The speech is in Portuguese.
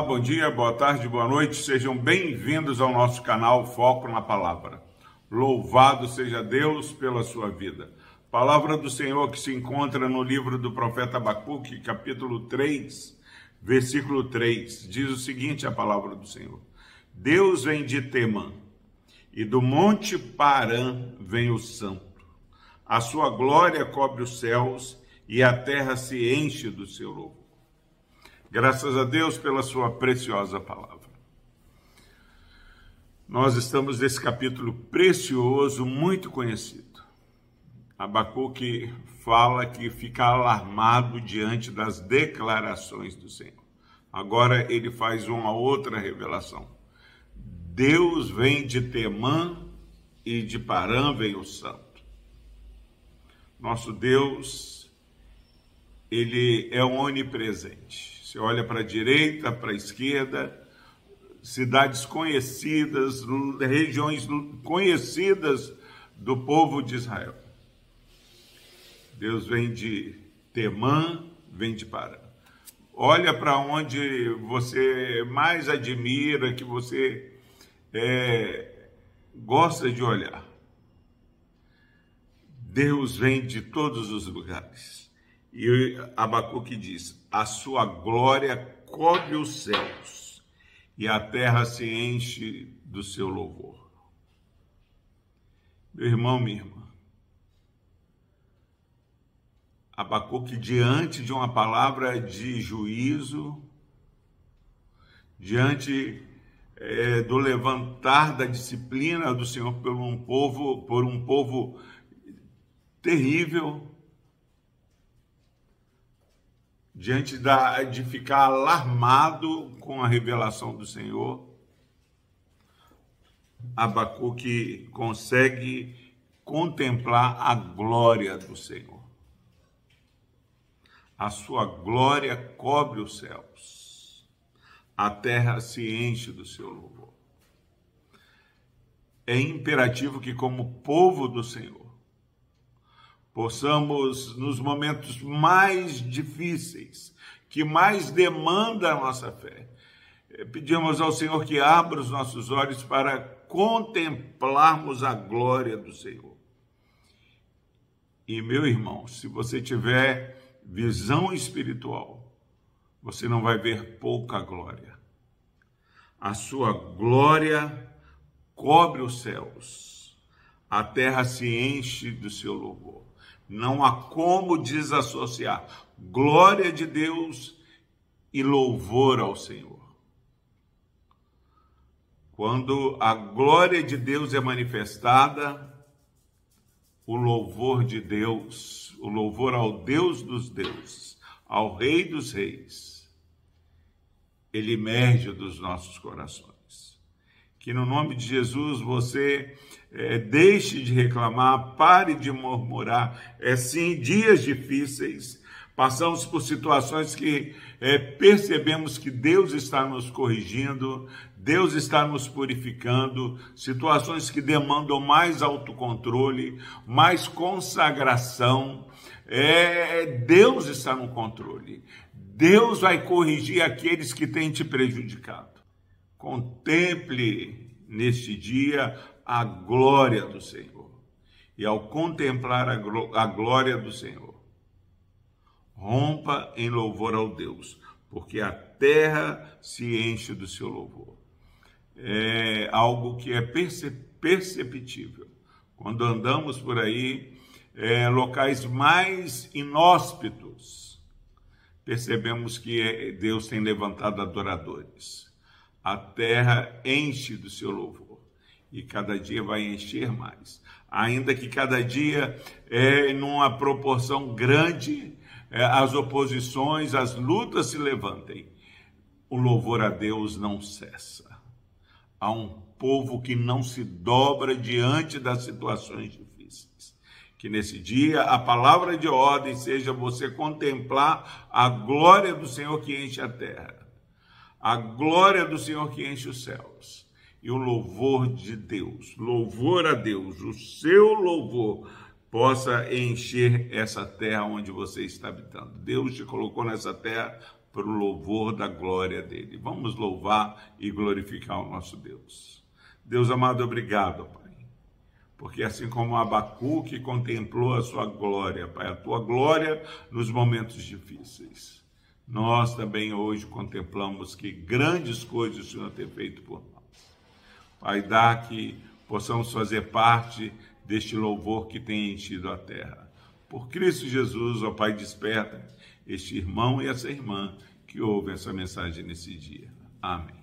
Bom dia, boa tarde, boa noite, sejam bem-vindos ao nosso canal Foco na Palavra. Louvado seja Deus pela sua vida. Palavra do Senhor que se encontra no livro do profeta Abacuque, capítulo 3, versículo 3. Diz o seguinte: a palavra do Senhor: Deus vem de Temã, e do monte Parã vem o santo. A sua glória cobre os céus, e a terra se enche do seu louvor. Graças a Deus pela sua preciosa palavra. Nós estamos nesse capítulo precioso, muito conhecido. Abacuque fala que fica alarmado diante das declarações do Senhor. Agora ele faz uma outra revelação. Deus vem de Temã e de Parã vem o Santo. Nosso Deus, ele é onipresente você olha para a direita, para a esquerda, cidades conhecidas, regiões conhecidas do povo de Israel. Deus vem de Temã, vem de Pará. Olha para onde você mais admira, que você é, gosta de olhar. Deus vem de todos os lugares. E Abacuque diz: A sua glória cobre os céus e a terra se enche do seu louvor. Meu irmão, minha irmã, Abacuque, diante de uma palavra de juízo, diante é, do levantar da disciplina do Senhor por um povo, por um povo terrível, diante da, de ficar alarmado com a revelação do Senhor, Abacuque consegue contemplar a glória do Senhor. A sua glória cobre os céus, a terra se enche do seu louvor. É imperativo que, como povo do Senhor, possamos, nos momentos mais difíceis, que mais demanda a nossa fé, eh, pedimos ao Senhor que abra os nossos olhos para contemplarmos a glória do Senhor. E, meu irmão, se você tiver visão espiritual, você não vai ver pouca glória. A sua glória cobre os céus, a terra se enche do seu louvor. Não há como desassociar glória de Deus e louvor ao Senhor. Quando a glória de Deus é manifestada, o louvor de Deus, o louvor ao Deus dos deuses, ao Rei dos reis, ele emerge dos nossos corações. Que no nome de Jesus você é, deixe de reclamar, pare de murmurar. É sim dias difíceis, passamos por situações que é, percebemos que Deus está nos corrigindo, Deus está nos purificando, situações que demandam mais autocontrole, mais consagração. É, Deus está no controle. Deus vai corrigir aqueles que têm te prejudicado. Contemple neste dia a glória do Senhor. E ao contemplar a glória do Senhor, rompa em louvor ao Deus, porque a terra se enche do seu louvor. É algo que é perceptível. Quando andamos por aí, é, locais mais inóspitos, percebemos que é, Deus tem levantado adoradores. A terra enche do seu louvor e cada dia vai encher mais. Ainda que cada dia é numa proporção grande, é, as oposições, as lutas se levantem, o louvor a Deus não cessa. Há um povo que não se dobra diante das situações difíceis. Que nesse dia a palavra de ordem seja você contemplar a glória do Senhor que enche a terra, a glória do Senhor que enche os céus e o louvor de Deus, louvor a Deus, o seu louvor possa encher essa terra onde você está habitando. Deus te colocou nessa terra para o louvor da glória dele. Vamos louvar e glorificar o nosso Deus. Deus amado, obrigado, Pai. Porque assim como Abacuque contemplou a sua glória, Pai, a tua glória nos momentos difíceis, nós também hoje contemplamos que grandes coisas o Senhor tem feito por nós. Pai, dá que possamos fazer parte deste louvor que tem enchido a terra. Por Cristo Jesus, ó Pai, desperta este irmão e essa irmã que ouvem essa mensagem nesse dia. Amém.